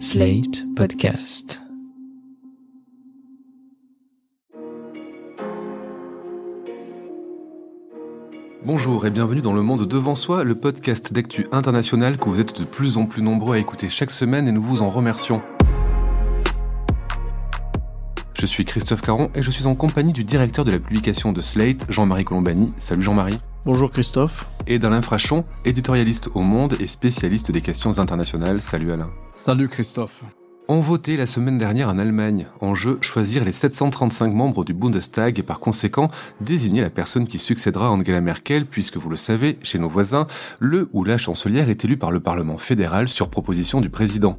Slate Podcast. Bonjour et bienvenue dans Le Monde Devant Soi, le podcast d'actu international que vous êtes de plus en plus nombreux à écouter chaque semaine et nous vous en remercions. Je suis Christophe Caron et je suis en compagnie du directeur de la publication de Slate, Jean-Marie Colombani. Salut Jean-Marie. Bonjour Christophe. Et d'Alain Frachon, éditorialiste au Monde et spécialiste des questions internationales. Salut Alain. Salut Christophe ont voté la semaine dernière en Allemagne. En jeu, choisir les 735 membres du Bundestag et par conséquent désigner la personne qui succédera à Angela Merkel puisque vous le savez, chez nos voisins, le ou la chancelière est élu par le Parlement fédéral sur proposition du président.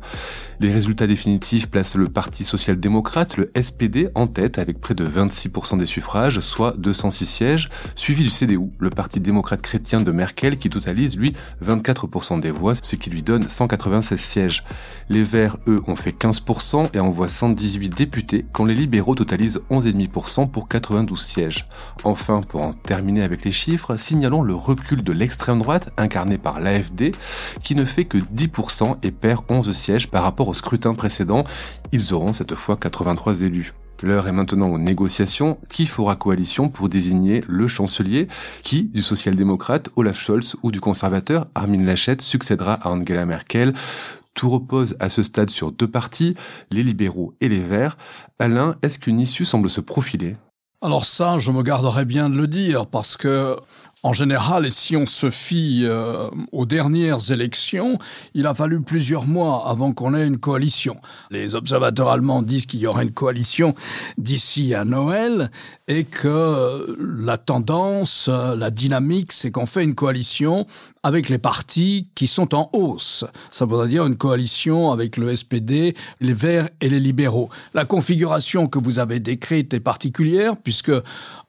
Les résultats définitifs placent le Parti social-démocrate, le SPD, en tête avec près de 26% des suffrages, soit 206 sièges, suivi du CDU, le Parti démocrate chrétien de Merkel qui totalise lui 24% des voix, ce qui lui donne 196 sièges. Les Verts, eux, ont fait 15% et envoient 118 députés, quand les libéraux totalisent 11,5% pour 92 sièges. Enfin, pour en terminer avec les chiffres, signalons le recul de l'extrême droite, incarné par l'AFD, qui ne fait que 10% et perd 11 sièges par rapport au scrutin précédent. Ils auront cette fois 83 élus. L'heure est maintenant aux négociations. Qui fera coalition pour désigner le chancelier? Qui, du social-démocrate Olaf Scholz ou du conservateur Armin Laschet, succédera à Angela Merkel? Tout repose à ce stade sur deux partis, les libéraux et les verts. Alain, est-ce qu'une issue semble se profiler? Alors ça, je me garderai bien de le dire parce que en général, et si on se fie euh, aux dernières élections, il a fallu plusieurs mois avant qu'on ait une coalition. Les observateurs allemands disent qu'il y aura une coalition d'ici à Noël et que la tendance, la dynamique, c'est qu'on fait une coalition avec les partis qui sont en hausse. Ça voudrait dire une coalition avec le SPD, les Verts et les libéraux. La configuration que vous avez décrite est particulière puisque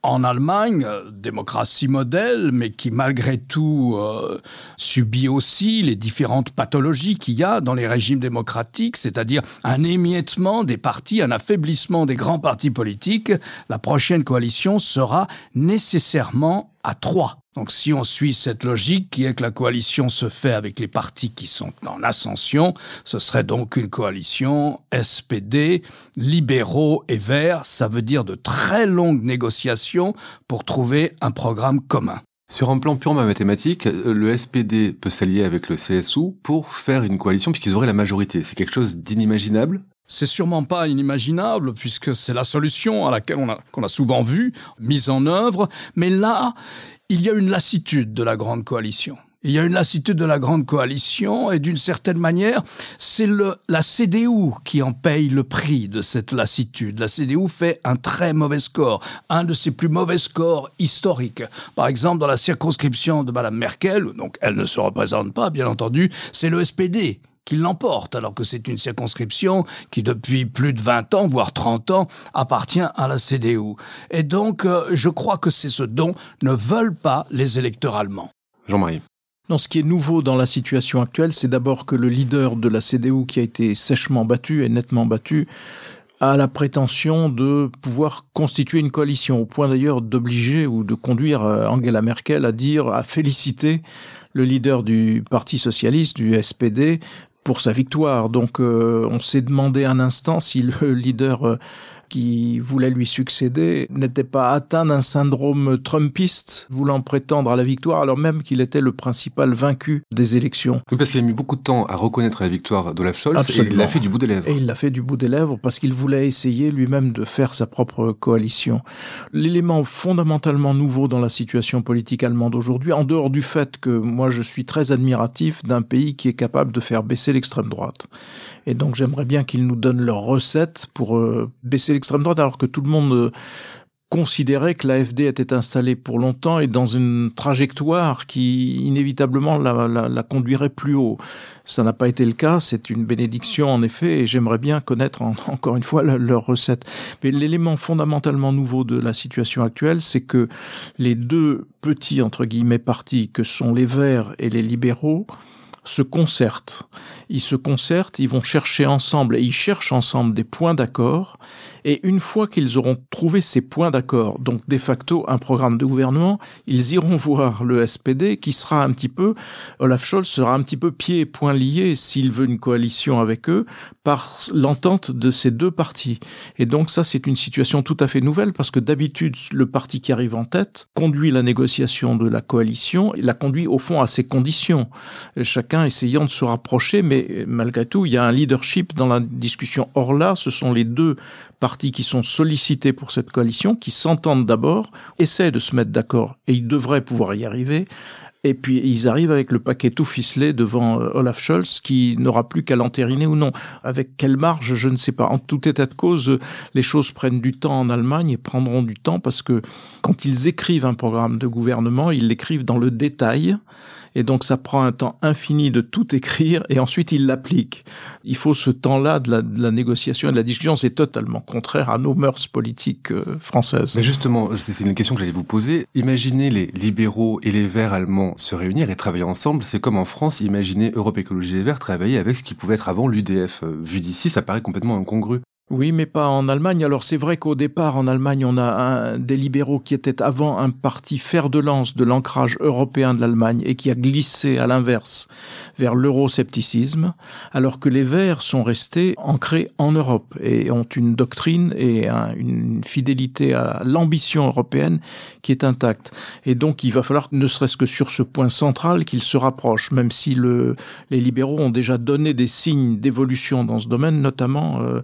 en Allemagne, démocratie modèle, mais qui malgré tout euh, subit aussi les différentes pathologies qu'il y a dans les régimes démocratiques, c'est-à-dire un émiettement des partis, un affaiblissement des grands partis politiques, la prochaine coalition sera nécessairement à trois. Donc si on suit cette logique qui est que la coalition se fait avec les partis qui sont en ascension, ce serait donc une coalition SPD, libéraux et verts. Ça veut dire de très longues négociations pour trouver un programme commun. Sur un plan purement mathématique, le SPD peut s'allier avec le CSU pour faire une coalition puisqu'ils auraient la majorité. C'est quelque chose d'inimaginable? C'est sûrement pas inimaginable puisque c'est la solution à laquelle on a, qu'on a souvent vu mise en œuvre. Mais là, il y a une lassitude de la grande coalition. Il y a une lassitude de la grande coalition et d'une certaine manière, c'est la CDU qui en paye le prix de cette lassitude. La CDU fait un très mauvais score, un de ses plus mauvais scores historiques. Par exemple, dans la circonscription de Madame Merkel, donc elle ne se représente pas, bien entendu, c'est le SPD qui l'emporte, alors que c'est une circonscription qui, depuis plus de 20 ans, voire 30 ans, appartient à la CDU. Et donc, euh, je crois que c'est ce dont ne veulent pas les électeurs allemands. Jean-Marie. Non, ce qui est nouveau dans la situation actuelle, c'est d'abord que le leader de la CDU, qui a été sèchement battu et nettement battu, a la prétention de pouvoir constituer une coalition, au point d'ailleurs d'obliger ou de conduire euh, Angela Merkel à dire, à féliciter le leader du Parti socialiste, du SPD, pour sa victoire. Donc euh, on s'est demandé un instant si le leader euh, qui voulait lui succéder n'était pas atteint d'un syndrome trumpiste, voulant prétendre à la victoire alors même qu'il était le principal vaincu des élections. Oui, parce qu'il a mis beaucoup de temps à reconnaître la victoire d'Olaf Scholz et il l'a fait du bout des lèvres. Et il l'a fait du bout des lèvres parce qu'il voulait essayer lui-même de faire sa propre coalition. L'élément fondamentalement nouveau dans la situation politique allemande aujourd'hui, en dehors du fait que moi je suis très admiratif d'un pays qui est capable de faire baisser l'extrême droite. Et donc j'aimerais bien qu'ils nous donnent leur recette pour euh, baisser droite, alors que tout le monde euh, considérait que l'AFD était installée pour longtemps et dans une trajectoire qui inévitablement la, conduirait plus haut. Ça n'a pas été le cas, c'est une bénédiction en effet, et j'aimerais bien connaître en, encore une fois leur recette. Mais l'élément fondamentalement nouveau de la situation actuelle, c'est que les deux petits entre guillemets partis que sont les Verts et les libéraux se concertent. Ils se concertent, ils vont chercher ensemble et ils cherchent ensemble des points d'accord et une fois qu'ils auront trouvé ces points d'accord, donc de facto un programme de gouvernement, ils iront voir le SPD qui sera un petit peu, Olaf Scholz sera un petit peu pied et poing lié s'il veut une coalition avec eux par l'entente de ces deux partis. Et donc ça, c'est une situation tout à fait nouvelle parce que d'habitude, le parti qui arrive en tête conduit la négociation de la coalition et la conduit au fond à ses conditions. Chacun essayant de se rapprocher, mais malgré tout, il y a un leadership dans la discussion. Or là, ce sont les deux partis qui sont sollicités pour cette coalition, qui s'entendent d'abord, essaient de se mettre d'accord, et ils devraient pouvoir y arriver. Et puis ils arrivent avec le paquet tout ficelé devant euh, Olaf Scholz, qui n'aura plus qu'à l'entériner ou non. Avec quelle marge, je ne sais pas. En tout état de cause, les choses prennent du temps en Allemagne et prendront du temps parce que quand ils écrivent un programme de gouvernement, ils l'écrivent dans le détail et donc ça prend un temps infini de tout écrire et ensuite il l'applique. Il faut ce temps-là de la, négociation et de la discussion. C'est totalement contraire à nos mœurs politiques euh, françaises. Mais justement, c'est une question que j'allais vous poser. Imaginez les libéraux et les Verts allemands se réunir et travailler ensemble. C'est comme en France, imaginez Europe Écologie Les Verts travailler avec ce qui pouvait être avant l'UDF. Euh, vu d'ici, ça paraît complètement incongru. Oui, mais pas en Allemagne. Alors c'est vrai qu'au départ, en Allemagne, on a un, des libéraux qui était avant un parti fer de lance de l'ancrage européen de l'Allemagne et qui a glissé à l'inverse vers l'euroscepticisme, alors que les Verts sont restés ancrés en Europe et ont une doctrine et une fidélité à l'ambition européenne qui est intacte. Et donc il va falloir, ne serait-ce que sur ce point central, qu'ils se rapprochent, même si le, les libéraux ont déjà donné des signes d'évolution dans ce domaine, notamment euh,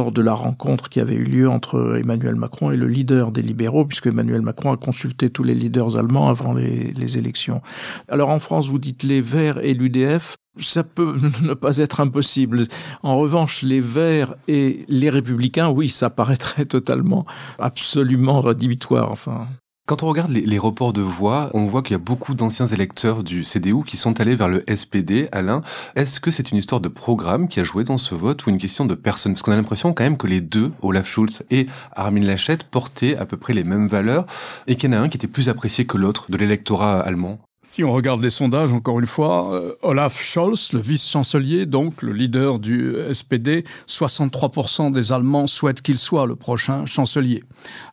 lors de la rencontre qui avait eu lieu entre Emmanuel Macron et le leader des libéraux, puisque Emmanuel Macron a consulté tous les leaders allemands avant les, les élections. Alors en France, vous dites les Verts et l'UDF. Ça peut ne pas être impossible. En revanche, les Verts et les Républicains, oui, ça paraîtrait totalement, absolument rédhibitoire. Enfin, quand on regarde les, reports de voix, on voit qu'il y a beaucoup d'anciens électeurs du CDU qui sont allés vers le SPD. Alain, est-ce que c'est une histoire de programme qui a joué dans ce vote ou une question de personne? Parce qu'on a l'impression quand même que les deux, Olaf Schulz et Armin Laschet, portaient à peu près les mêmes valeurs et qu'il y en a un qui était plus apprécié que l'autre de l'électorat allemand. Si on regarde les sondages, encore une fois, euh, Olaf Scholz, le vice-chancelier, donc le leader du SPD, 63% des Allemands souhaitent qu'il soit le prochain chancelier.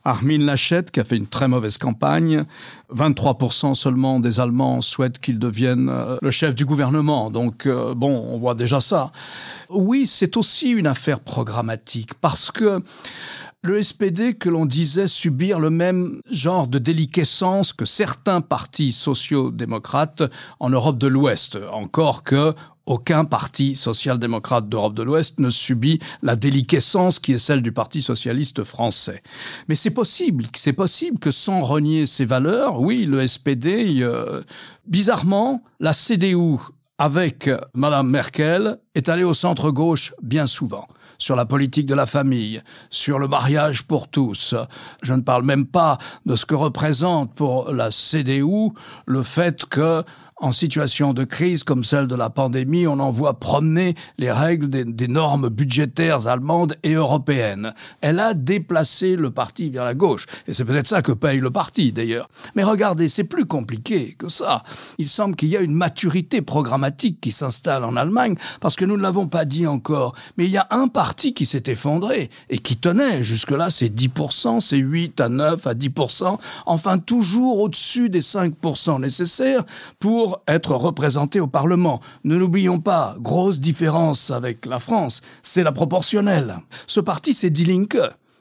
Armin Laschet, qui a fait une très mauvaise campagne, 23% seulement des Allemands souhaitent qu'il devienne euh, le chef du gouvernement. Donc, euh, bon, on voit déjà ça. Oui, c'est aussi une affaire programmatique, parce que le SPD que l'on disait subir le même genre de déliquescence que certains partis sociaux-démocrates en Europe de l'Ouest, encore que aucun parti social-démocrate d'Europe de l'Ouest ne subit la déliquescence qui est celle du Parti socialiste français. Mais c'est possible, c'est possible que sans renier ses valeurs, oui, le SPD, euh, bizarrement, la CDU avec Madame Merkel est allée au centre gauche bien souvent sur la politique de la famille, sur le mariage pour tous. Je ne parle même pas de ce que représente pour la CDU le fait que en situation de crise comme celle de la pandémie, on en voit promener les règles des, normes budgétaires allemandes et européennes. Elle a déplacé le parti vers la gauche. Et c'est peut-être ça que paye le parti, d'ailleurs. Mais regardez, c'est plus compliqué que ça. Il semble qu'il y a une maturité programmatique qui s'installe en Allemagne, parce que nous ne l'avons pas dit encore. Mais il y a un parti qui s'est effondré et qui tenait. Jusque-là, c'est 10%, c'est 8 à 9 à 10%. Enfin, toujours au-dessus des 5% nécessaires pour être représenté au Parlement. Ne l'oublions pas, grosse différence avec la France, c'est la proportionnelle. Ce parti, c'est Die Linke.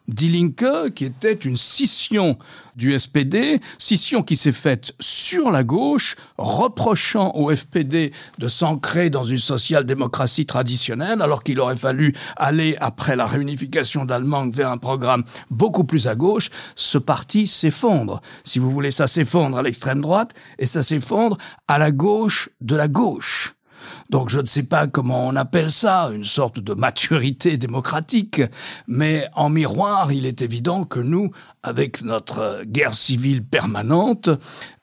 Die Linke, qui était une scission du SPD, scission qui s'est faite sur la gauche, reprochant au FPD de s'ancrer dans une social-démocratie traditionnelle, alors qu'il aurait fallu aller, après la réunification d'Allemagne, vers un programme beaucoup plus à gauche. Ce parti s'effondre. Si vous voulez, ça s'effondre à l'extrême droite et ça s'effondre à la gauche de la gauche. Donc je ne sais pas comment on appelle ça, une sorte de maturité démocratique, mais en miroir, il est évident que nous, avec notre guerre civile permanente,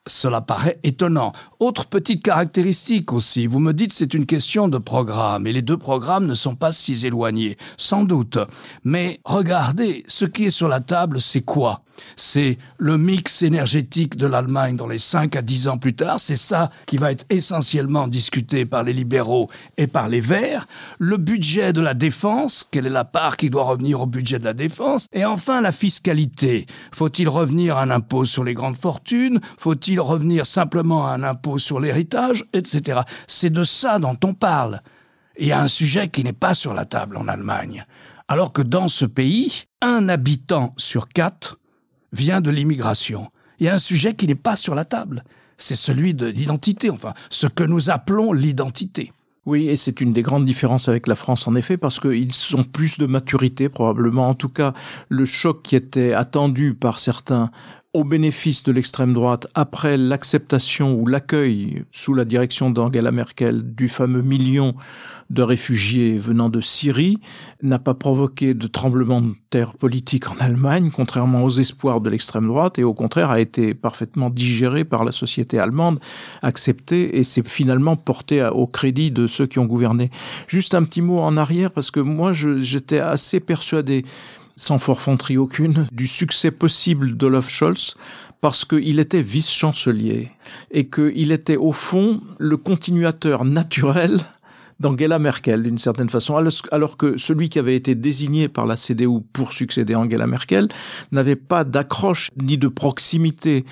cela paraît étonnant. Autre petite caractéristique aussi, vous me dites c'est une question de programme, et les deux programmes ne sont pas si éloignés, sans doute. Mais regardez, ce qui est sur la table, c'est quoi? C'est le mix énergétique de l'Allemagne dans les 5 à 10 ans plus tard, c'est ça qui va être essentiellement discuté par les libéraux et par les Verts. Le budget de la défense, quelle est la part qui doit revenir au budget de la défense Et enfin la fiscalité. Faut-il revenir à un impôt sur les grandes fortunes? Faut-il revenir simplement à un impôt sur l'héritage, etc. C'est de ça dont on parle. Il y a un sujet qui n'est pas sur la table en Allemagne. Alors que dans ce pays, un habitant sur quatre vient de l'immigration. Il y a un sujet qui n'est pas sur la table. C'est celui de l'identité, enfin, ce que nous appelons l'identité. Oui, et c'est une des grandes différences avec la France, en effet, parce qu'ils sont plus de maturité, probablement. En tout cas, le choc qui était attendu par certains au bénéfice de l'extrême droite après l'acceptation ou l'accueil sous la direction d'Angela Merkel du fameux million de réfugiés venant de Syrie n'a pas provoqué de tremblement de terre politique en Allemagne, contrairement aux espoirs de l'extrême droite, et au contraire a été parfaitement digéré par la société allemande, accepté, et s'est finalement porté au crédit de ceux qui ont gouverné. Juste un petit mot en arrière, parce que moi j'étais assez persuadé sans forfanterie aucune, du succès possible d'Olaf Scholz parce qu'il était vice-chancelier et qu'il était au fond le continuateur naturel d'Angela Merkel d'une certaine façon, alors que celui qui avait été désigné par la CDU pour succéder à Angela Merkel n'avait pas d'accroche ni de proximité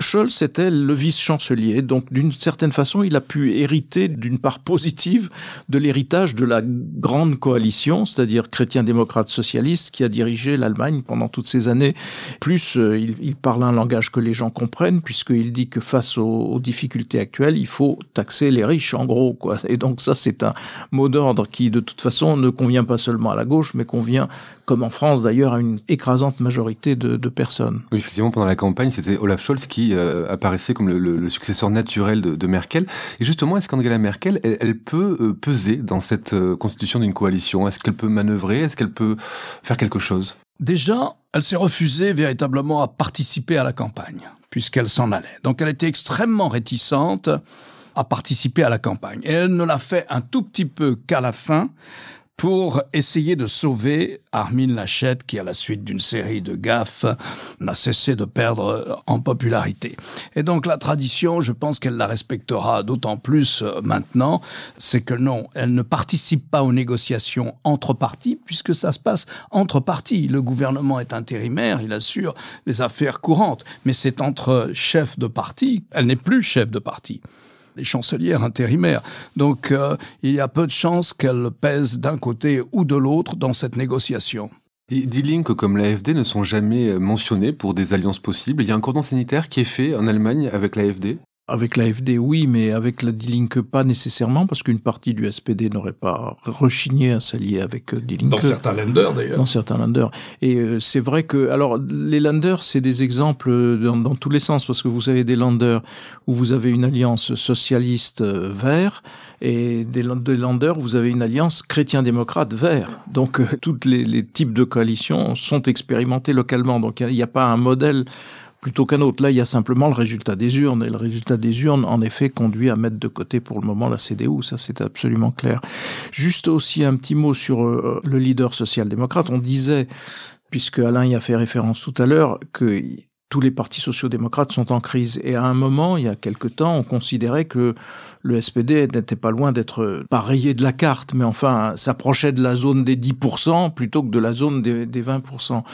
Scholz était le vice-chancelier, donc d'une certaine façon, il a pu hériter d'une part positive de l'héritage de la grande coalition, c'est-à-dire chrétien-démocrate socialiste, qui a dirigé l'Allemagne pendant toutes ces années. Plus, euh, il, parle un langage que les gens comprennent, puisqu'il dit que face aux, aux, difficultés actuelles, il faut taxer les riches, en gros, quoi. Et donc ça, c'est un mot d'ordre qui, de toute façon, ne convient pas seulement à la gauche, mais convient comme en France d'ailleurs, à une écrasante majorité de, de, personnes. Oui, effectivement, pendant la campagne, c'était Olaf Scholz qui euh, apparaissait comme le, le, successeur naturel de, de, Merkel. Et justement, est-ce qu'Angela Merkel, elle, elle peut euh, peser dans cette euh, constitution d'une coalition? Est-ce qu'elle peut manœuvrer? Est-ce qu'elle peut faire quelque chose? Déjà, elle s'est refusée véritablement à participer à la campagne, puisqu'elle s'en allait. Donc elle était extrêmement réticente à participer à la campagne. Et elle ne l'a fait un tout petit peu qu'à la fin, pour essayer de sauver Armin Lachette, qui, à la suite d'une série de gaffes, n'a cessé de perdre en popularité. Et donc la tradition, je pense qu'elle la respectera d'autant plus euh, maintenant, c'est que non, elle ne participe pas aux négociations entre partis, puisque ça se passe entre partis. Le gouvernement est intérimaire, il assure les affaires courantes, mais c'est entre chefs de parti, elle n'est plus chef de parti les chancelières intérimaires. Donc euh, il y a peu de chances qu'elle pèse d'un côté ou de l'autre dans cette négociation. Et D-Link comme l'AFD ne sont jamais mentionnés pour des alliances possibles. Il y a un cordon sanitaire qui est fait en Allemagne avec l'AFD avec l'AFD, oui, mais avec la D-Link, pas nécessairement, parce qu'une partie du SPD n'aurait pas rechigné à s'allier avec euh, D-Link. Dans certains lenders, d'ailleurs. Dans certains lenders. Et euh, c'est vrai que, alors, les lenders, c'est des exemples dans, dans, tous les sens, parce que vous avez des lenders où vous avez une alliance socialiste euh, vert, et des, des lenders où vous avez une alliance chrétien-démocrate vert. Donc, euh, tous les, les, types de coalitions sont expérimentés localement. Donc, il n'y a, a pas un modèle plutôt qu'un autre. Là, il y a simplement le résultat des urnes, et le résultat des urnes, en effet, conduit à mettre de côté pour le moment la CDU, ça c'est absolument clair. Juste aussi un petit mot sur euh, le leader social-démocrate. On disait, puisque Alain y a fait référence tout à l'heure, que tous les partis sociaux-démocrates sont en crise. Et à un moment, il y a quelque temps, on considérait que le SPD n'était pas loin d'être pas rayé de la carte, mais enfin s'approchait de la zone des 10% plutôt que de la zone des, des 20%.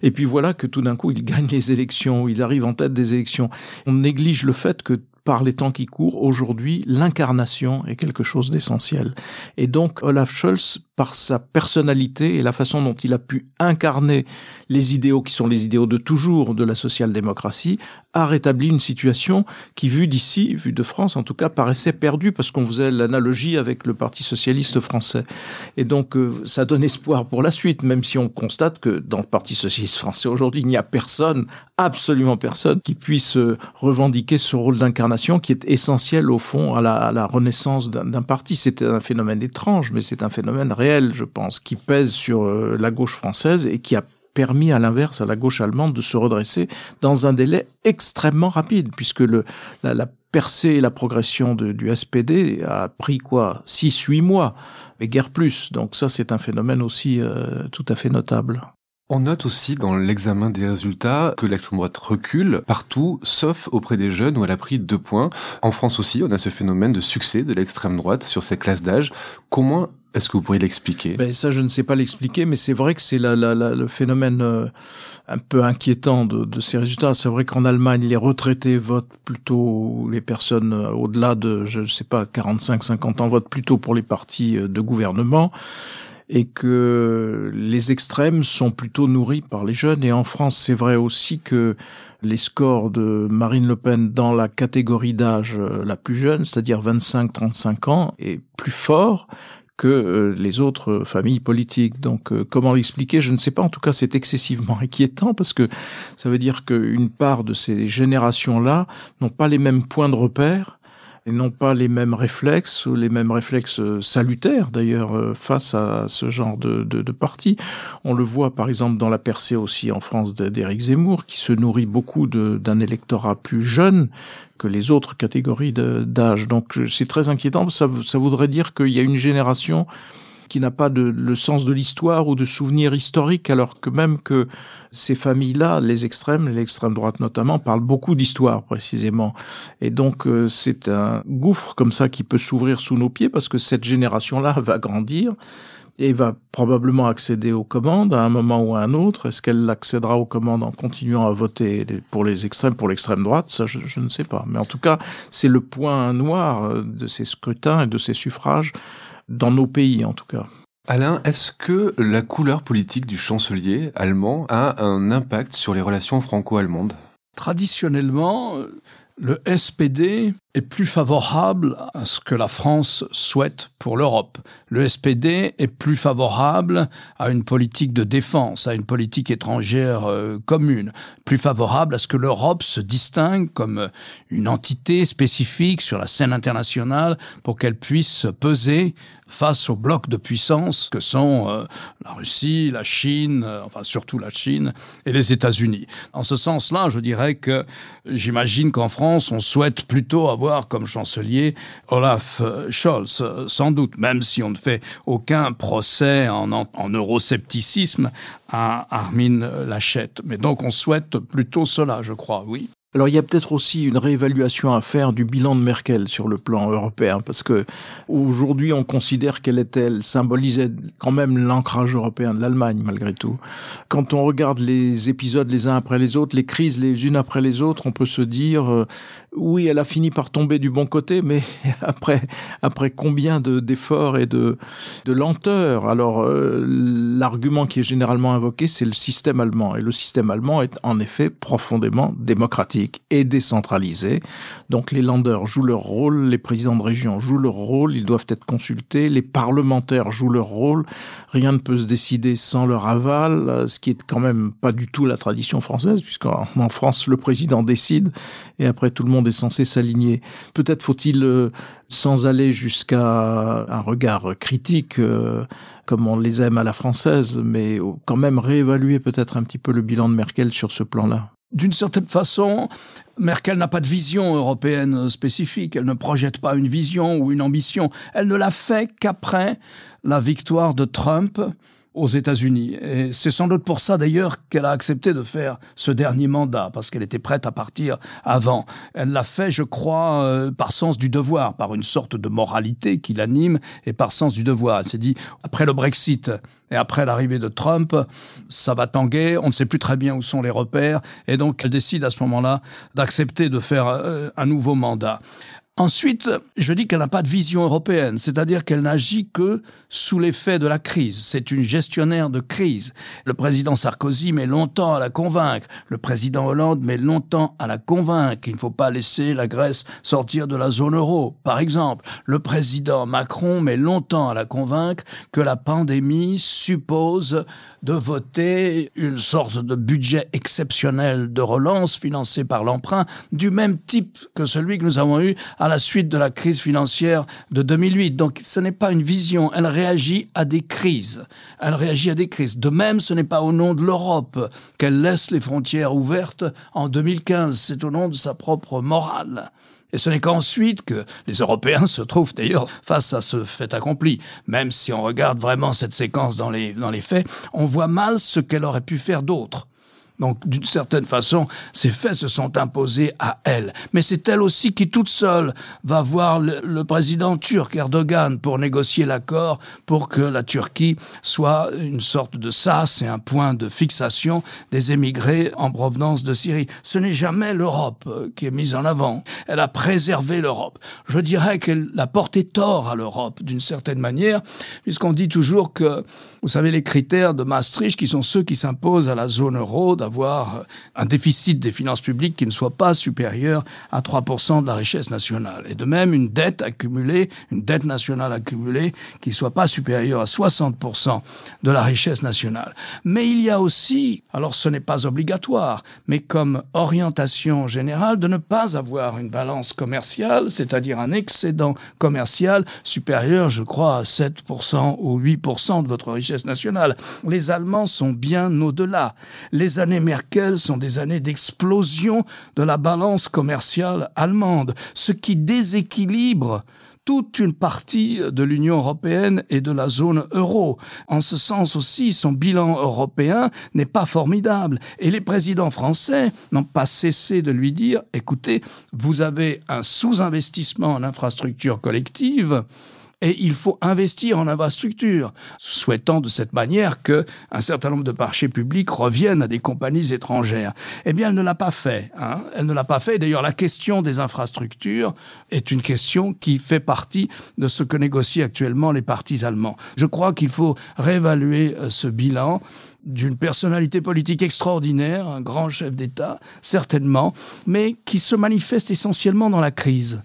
Et puis voilà que tout d'un coup, il gagne les élections, il arrive en tête des élections. On néglige le fait que par les temps qui courent, aujourd'hui, l'incarnation est quelque chose d'essentiel. Et donc, Olaf Scholz par sa personnalité et la façon dont il a pu incarner les idéaux qui sont les idéaux de toujours de la social-démocratie, a rétabli une situation qui, vue d'ici, vue de France en tout cas, paraissait perdue parce qu'on faisait l'analogie avec le Parti socialiste français. Et donc, euh, ça donne espoir pour la suite, même si on constate que dans le Parti socialiste français aujourd'hui, il n'y a personne, absolument personne, qui puisse euh, revendiquer ce rôle d'incarnation qui est essentiel au fond à la, à la renaissance d'un parti. C'est un phénomène étrange, mais c'est un phénomène réel, je pense, qui pèse sur euh, la gauche française et qui a permis à l'inverse à la gauche allemande de se redresser dans un délai extrêmement rapide, puisque le, la, percée et la progression du SPD a pris quoi? Six, huit mois, mais guère plus. Donc ça, c'est un phénomène aussi euh, tout à fait notable. On note aussi dans l'examen des résultats que l'extrême droite recule partout, sauf auprès des jeunes où elle a pris deux points. En France aussi, on a ce phénomène de succès de l'extrême droite sur ces classes d'âge. Comment est-ce que vous pourriez l'expliquer? Ben, Ça, je ne sais pas l'expliquer, mais c'est vrai que c'est la, la, la, le phénomène euh, un peu inquiétant de, de ces résultats. C'est vrai qu'en Allemagne, les retraités votent plutôt, les personnes euh, au-delà de, je ne sais pas, 45-50 ans votent plutôt pour les partis euh, de gouvernement et que les extrêmes sont plutôt nourris par les jeunes. Et en France, c'est vrai aussi que les scores de Marine Le Pen dans la catégorie d'âge la plus jeune, c'est-à-dire 25-35 ans, est plus fort que euh, les autres familles politiques. Donc euh, comment l'expliquer Je ne sais pas. En tout cas, c'est excessivement inquiétant parce que ça veut dire qu'une part de ces générations-là n'ont pas les mêmes points de repère et n'ont pas les mêmes réflexes, ou les mêmes réflexes salutaires d'ailleurs face à ce genre de, de, de parti. On le voit par exemple dans la percée aussi en France d'Éric Zemmour, qui se nourrit beaucoup d'un électorat plus jeune que les autres catégories d'âge. Donc c'est très inquiétant, ça, ça voudrait dire qu'il y a une génération qui n'a pas de, le sens de l'histoire ou de souvenirs historiques, alors que même que ces familles-là, les extrêmes, l'extrême droite notamment, parlent beaucoup d'histoire précisément. Et donc euh, c'est un gouffre comme ça qui peut s'ouvrir sous nos pieds parce que cette génération-là va grandir et va probablement accéder aux commandes à un moment ou à un autre. Est-ce qu'elle accédera aux commandes en continuant à voter pour les extrêmes, pour l'extrême droite? Ça, je, je, ne sais pas. Mais en tout cas, c'est le point noir euh, de ces scrutins et de ces suffrages dans nos pays, en tout cas. Alain, est-ce que la couleur politique du chancelier allemand a un impact sur les relations franco-allemandes? Traditionnellement, le SPD est plus favorable à ce que la France souhaite pour l'Europe. Le SPD est plus favorable à une politique de défense, à une politique étrangère euh, commune, plus favorable à ce que l'Europe se distingue comme une entité spécifique sur la scène internationale pour qu'elle puisse peser face aux blocs de puissance que sont euh, la Russie, la Chine, euh, enfin surtout la Chine et les États-Unis. En ce sens-là, je dirais que j'imagine qu'en France, on souhaite plutôt comme chancelier Olaf euh, Scholz, euh, sans doute, même si on ne fait aucun procès en, en, en euroscepticisme à Armin Lachette. Mais donc on souhaite plutôt cela, je crois, oui. Alors il y a peut-être aussi une réévaluation à faire du bilan de Merkel sur le plan européen, parce que aujourd'hui on considère qu'elle était, elle symbolisait quand même l'ancrage européen de l'Allemagne malgré tout. Quand on regarde les épisodes les uns après les autres, les crises les unes après les autres, on peut se dire euh, oui, elle a fini par tomber du bon côté, mais après après combien de d'efforts et de de lenteur? Alors euh, l'argument qui est généralement invoqué, c'est le système allemand, et le système allemand est en effet profondément démocratique et décentralisé. Donc les landers jouent leur rôle, les présidents de région jouent leur rôle, ils doivent être consultés, les parlementaires jouent leur rôle, rien ne peut se décider sans leur aval, ce qui est quand même pas du tout la tradition française, puisqu'en France le président décide et après tout le monde est censé s'aligner. Peut-être faut-il, euh, sans aller jusqu'à un regard critique, euh, comme on les aime à la française, mais quand même réévaluer peut-être un petit peu le bilan de Merkel sur ce plan-là. D'une certaine façon, Merkel n'a pas de vision européenne spécifique, elle ne projette pas une vision ou une ambition, elle ne l'a fait qu'après la victoire de Trump aux États-Unis. Et c'est sans doute pour ça d'ailleurs qu'elle a accepté de faire ce dernier mandat, parce qu'elle était prête à partir avant. Elle l'a fait, je crois, euh, par sens du devoir, par une sorte de moralité qui l'anime, et par sens du devoir. Elle s'est dit, après le Brexit et après l'arrivée de Trump, ça va tanguer, on ne sait plus très bien où sont les repères, et donc elle décide à ce moment-là d'accepter de faire euh, un nouveau mandat. Ensuite, je dis qu'elle n'a pas de vision européenne, c'est-à-dire qu'elle n'agit que sous l'effet de la crise. C'est une gestionnaire de crise. Le président Sarkozy met longtemps à la convaincre. Le président Hollande met longtemps à la convaincre qu'il ne faut pas laisser la Grèce sortir de la zone euro. Par exemple, le président Macron met longtemps à la convaincre que la pandémie suppose de voter une sorte de budget exceptionnel de relance financé par l'emprunt du même type que celui que nous avons eu à la suite de la crise financière de 2008. Donc ce n'est pas une vision, elle réagit à des crises. Elle réagit à des crises. De même, ce n'est pas au nom de l'Europe qu'elle laisse les frontières ouvertes en 2015, c'est au nom de sa propre morale. Et ce n'est qu'ensuite que les Européens se trouvent d'ailleurs face à ce fait accompli. Même si on regarde vraiment cette séquence dans les, dans les faits, on voit mal ce qu'elle aurait pu faire d'autre. Donc, d'une certaine façon, ces faits se sont imposés à elle. Mais c'est elle aussi qui, toute seule, va voir le, président turc Erdogan pour négocier l'accord pour que la Turquie soit une sorte de sas et un point de fixation des émigrés en provenance de Syrie. Ce n'est jamais l'Europe euh, qui est mise en avant. Elle a préservé l'Europe. Je dirais qu'elle a porté tort à l'Europe, d'une certaine manière, puisqu'on dit toujours que, vous savez, les critères de Maastricht, qui sont ceux qui s'imposent à la zone euro, avoir un déficit des finances publiques qui ne soit pas supérieur à 3% de la richesse nationale. Et de même, une dette accumulée, une dette nationale accumulée qui soit pas supérieure à 60% de la richesse nationale. Mais il y a aussi, alors ce n'est pas obligatoire, mais comme orientation générale, de ne pas avoir une balance commerciale, c'est-à-dire un excédent commercial supérieur, je crois, à 7% ou 8% de votre richesse nationale. Les Allemands sont bien au-delà. Les Merkel sont des années d'explosion de la balance commerciale allemande, ce qui déséquilibre toute une partie de l'Union européenne et de la zone euro. En ce sens aussi, son bilan européen n'est pas formidable. Et les présidents français n'ont pas cessé de lui dire, écoutez, vous avez un sous-investissement en infrastructures collectives, et il faut investir en infrastructure, souhaitant de cette manière que un certain nombre de marchés publics reviennent à des compagnies étrangères. Eh bien, elle ne l'a pas fait. Hein elle ne l'a pas fait. D'ailleurs, la question des infrastructures est une question qui fait partie de ce que négocient actuellement les partis allemands. Je crois qu'il faut réévaluer euh, ce bilan d'une personnalité politique extraordinaire, un grand chef d'État, certainement, mais qui se manifeste essentiellement dans la crise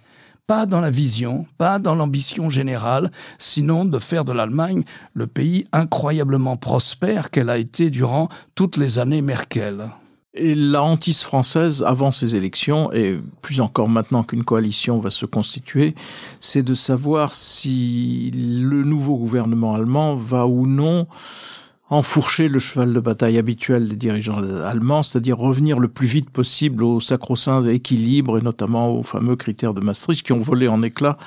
pas dans la vision, pas dans l'ambition générale, sinon de faire de l'Allemagne le pays incroyablement prospère qu'elle a été durant toutes les années Merkel. Et la hantise française avant ces élections, et plus encore maintenant qu'une coalition va se constituer, c'est de savoir si le nouveau gouvernement allemand va ou non enfourcher le cheval de bataille habituel des dirigeants allemands, c'est-à-dire revenir le plus vite possible au sacro-saint équilibre et notamment aux fameux critères de Maastricht qui ont volé en éclats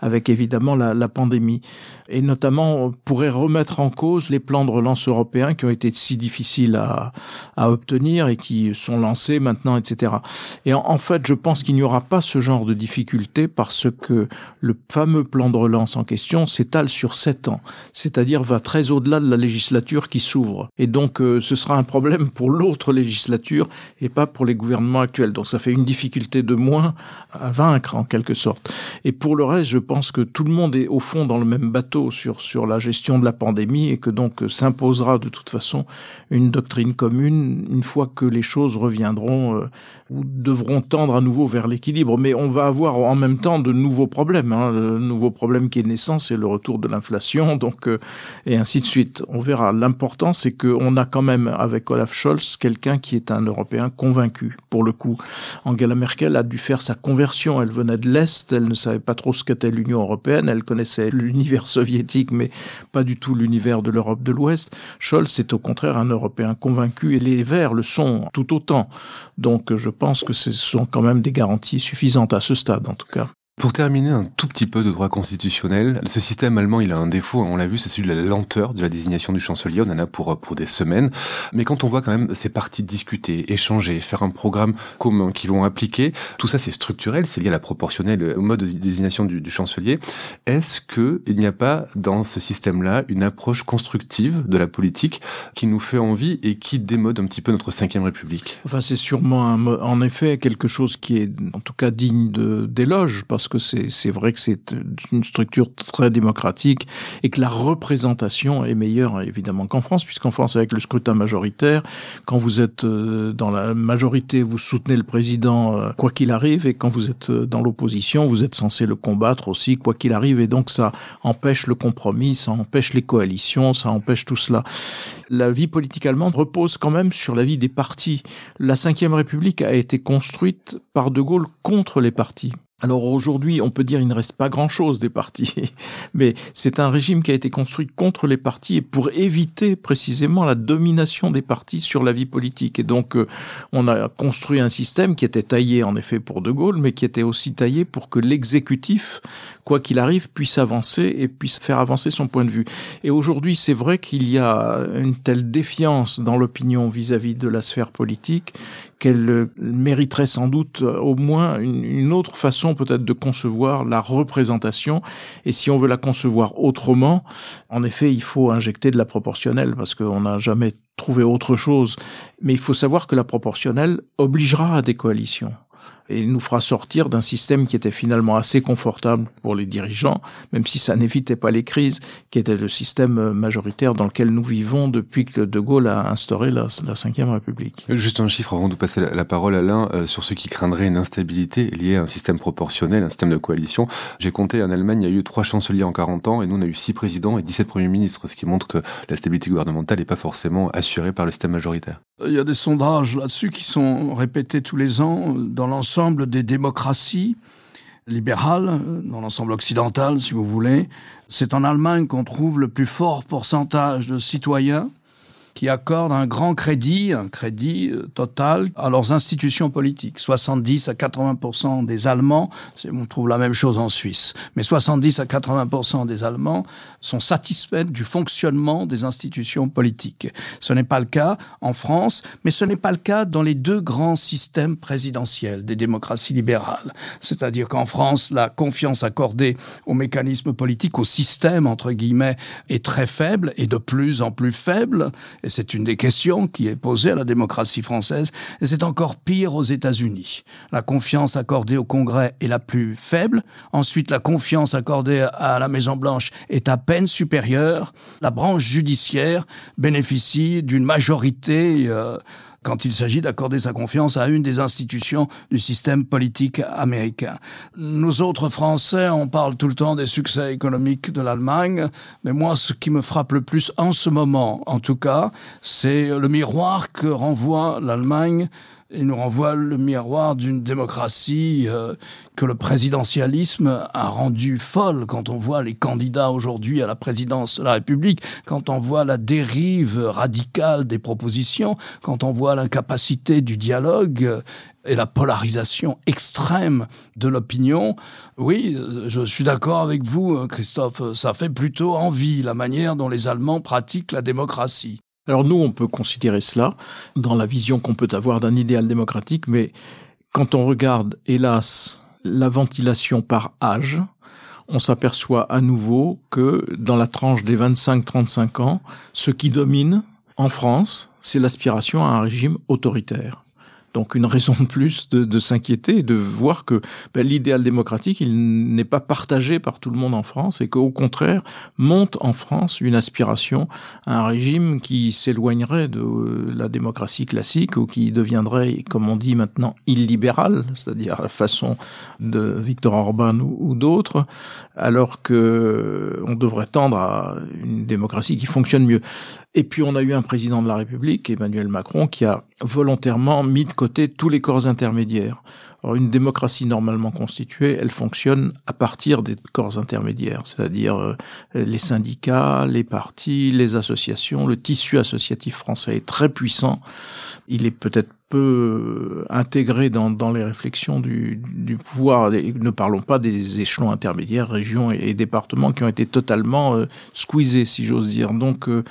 avec évidemment la, pandémie. Et notamment pourrait remettre en cause les plans de relance européens qui ont été si difficiles à, à obtenir et qui sont lancés maintenant, etc. Et en, en fait, je pense qu'il n'y aura pas ce genre de difficulté parce que le fameux plan de relance en question s'étale sur sept ans, c'est-à-dire va très au-delà de la législature qui s'ouvre. Et donc, euh, ce sera un problème pour l'autre législature et pas pour les gouvernements actuels. Donc, ça fait une difficulté de moins à vaincre, en quelque sorte. Et pour le reste, je pense que tout le monde est au fond dans le même bateau sur, sur la gestion de la pandémie et que donc s'imposera de toute façon une doctrine commune une fois que les choses reviendront euh, ou devront tendre à nouveau vers l'équilibre. Mais on va avoir en même temps de nouveaux problèmes. Hein. Le nouveau problème qui est naissant, c'est le retour de l'inflation, donc euh, et ainsi de suite. On verra l'important, c'est qu'on a quand même avec Olaf Scholz quelqu'un qui est un Européen convaincu. Pour le coup, Angela Merkel a dû faire sa conversion. Elle venait de l'Est, elle ne savait pas trop ce qu'était l'Union européenne, elle connaissait l'univers soviétique, mais pas du tout l'univers de l'Europe de l'Ouest. Scholz est au contraire un Européen convaincu et les Verts le sont tout autant. Donc je pense que ce sont quand même des garanties suffisantes à ce stade, en tout cas. Pour terminer un tout petit peu de droit constitutionnel, ce système allemand, il a un défaut, on l'a vu, c'est celui de la lenteur de la désignation du chancelier, on en a pour, pour des semaines. Mais quand on voit quand même ces parties discuter, échanger, faire un programme commun qui vont appliquer, tout ça c'est structurel, c'est lié à la proportionnelle au mode de désignation du, du chancelier. Est-ce que il n'y a pas dans ce système-là une approche constructive de la politique qui nous fait envie et qui démode un petit peu notre cinquième république? Enfin, c'est sûrement un, en effet quelque chose qui est en tout cas digne d'éloge parce que c'est vrai que c'est une structure très démocratique et que la représentation est meilleure évidemment qu'en France, puisqu'en France avec le scrutin majoritaire, quand vous êtes euh, dans la majorité, vous soutenez le président euh, quoi qu'il arrive, et quand vous êtes euh, dans l'opposition, vous êtes censé le combattre aussi quoi qu'il arrive, et donc ça empêche le compromis, ça empêche les coalitions, ça empêche tout cela. La vie politique allemande repose quand même sur la vie des partis. La Ve République a été construite par De Gaulle contre les partis. Alors aujourd'hui, on peut dire il ne reste pas grand-chose des partis, mais c'est un régime qui a été construit contre les partis et pour éviter précisément la domination des partis sur la vie politique. Et donc, euh, on a construit un système qui était taillé en effet pour De Gaulle, mais qui était aussi taillé pour que l'exécutif, quoi qu'il arrive, puisse avancer et puisse faire avancer son point de vue. Et aujourd'hui, c'est vrai qu'il y a une telle défiance dans l'opinion vis-à-vis de la sphère politique qu'elle mériterait sans doute au moins une, autre façon peut-être de concevoir la représentation. Et si on veut la concevoir autrement, en effet, il faut injecter de la proportionnelle parce qu'on n'a jamais trouvé autre chose. Mais il faut savoir que la proportionnelle obligera à des coalitions et nous fera sortir d'un système qui était finalement assez confortable pour les dirigeants, même si ça n'évitait pas les crises, qui était le système majoritaire dans lequel nous vivons depuis que De Gaulle a instauré la, la Ve République. Juste un chiffre avant de passer la, parole à l'un euh, sur ceux qui craindraient une instabilité liée à un système proportionnel, un système de coalition. J'ai compté en Allemagne, il y a eu trois chanceliers en 40 ans et nous on a eu six présidents et 17 premiers ministres, ce qui montre que la stabilité gouvernementale n'est pas forcément assurée par le système majoritaire. Il y a des sondages là-dessus qui sont répétés tous les ans dans l'ensemble des démocraties libérales, dans l'ensemble occidental, si vous voulez. C'est en Allemagne qu'on trouve le plus fort pourcentage de citoyens qui accordent un grand crédit, un crédit euh, total à leurs institutions politiques. 70 à 80% des Allemands, on trouve la même chose en Suisse, mais 70 à 80 des Allemands sont satisfaits du fonctionnement des institutions politiques. Ce n'est pas le cas en France, mais ce n'est pas le cas dans les deux grands systèmes présidentiels des démocraties libérales. C'est-à-dire qu'en France, la confiance accordée aux mécanismes politiques, au système, entre guillemets, est très faible et de plus en plus faible. C'est une des questions qui est posée à la démocratie française, et c'est encore pire aux États-Unis. La confiance accordée au Congrès est la plus faible, ensuite la confiance accordée à la Maison-Blanche est à peine supérieure, la branche judiciaire bénéficie d'une majorité euh, quand il s'agit d'accorder sa confiance à une des institutions du système politique américain. Nous autres Français, on parle tout le temps des succès économiques de l'Allemagne, mais moi, ce qui me frappe le plus en ce moment, en tout cas, c'est le miroir que renvoie l'Allemagne il nous renvoie le miroir d'une démocratie euh, que le présidentialisme a rendue folle quand on voit les candidats aujourd'hui à la présidence de la République, quand on voit la dérive radicale des propositions, quand on voit l'incapacité du dialogue euh, et la polarisation extrême de l'opinion. Oui, euh, je suis d'accord avec vous, Christophe, ça fait plutôt envie la manière dont les Allemands pratiquent la démocratie. Alors nous, on peut considérer cela dans la vision qu'on peut avoir d'un idéal démocratique, mais quand on regarde, hélas, la ventilation par âge, on s'aperçoit à nouveau que dans la tranche des 25-35 ans, ce qui domine en France, c'est l'aspiration à un régime autoritaire. Donc une raison de plus de, de s'inquiéter et de voir que ben, l'idéal démocratique, il n'est pas partagé par tout le monde en France et qu'au contraire, monte en France une aspiration à un régime qui s'éloignerait de la démocratie classique ou qui deviendrait, comme on dit maintenant, illibéral, c'est-à-dire la façon de Victor Orban ou, d'autres, alors que on devrait tendre à une démocratie qui fonctionne mieux. Et puis on a eu un président de la République, Emmanuel Macron, qui a volontairement mis de côté tous les corps intermédiaires. Alors une démocratie normalement constituée, elle fonctionne à partir des corps intermédiaires, c'est-à-dire euh, les syndicats, les partis, les associations. Le tissu associatif français est très puissant. Il est peut-être peu intégré dans, dans les réflexions du, du pouvoir. ne parlons pas des échelons intermédiaires, régions et, départements qui ont été totalement euh, squeezés, si j'ose dire. Donc euh,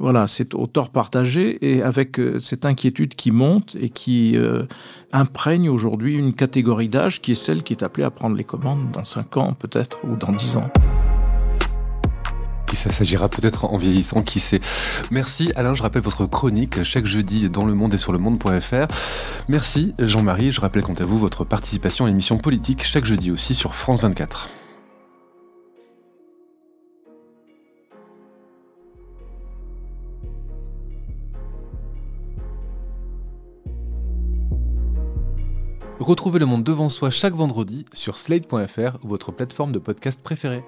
voilà, c'est au tort partagé et avec euh, cette inquiétude qui monte et qui euh, imprègne aujourd'hui une catégorie d'âge qui est celle qui est appelée à prendre les commandes dans cinq ans peut-être ou dans dix ans. Qui s'agira peut-être en vieillissant, qui sait. Merci Alain, je rappelle votre chronique chaque jeudi dans le monde et sur le monde.fr. Merci Jean-Marie, je rappelle quant à vous votre participation à l'émission politique chaque jeudi aussi sur France 24. Retrouvez le monde devant soi chaque vendredi sur slate.fr ou votre plateforme de podcast préférée.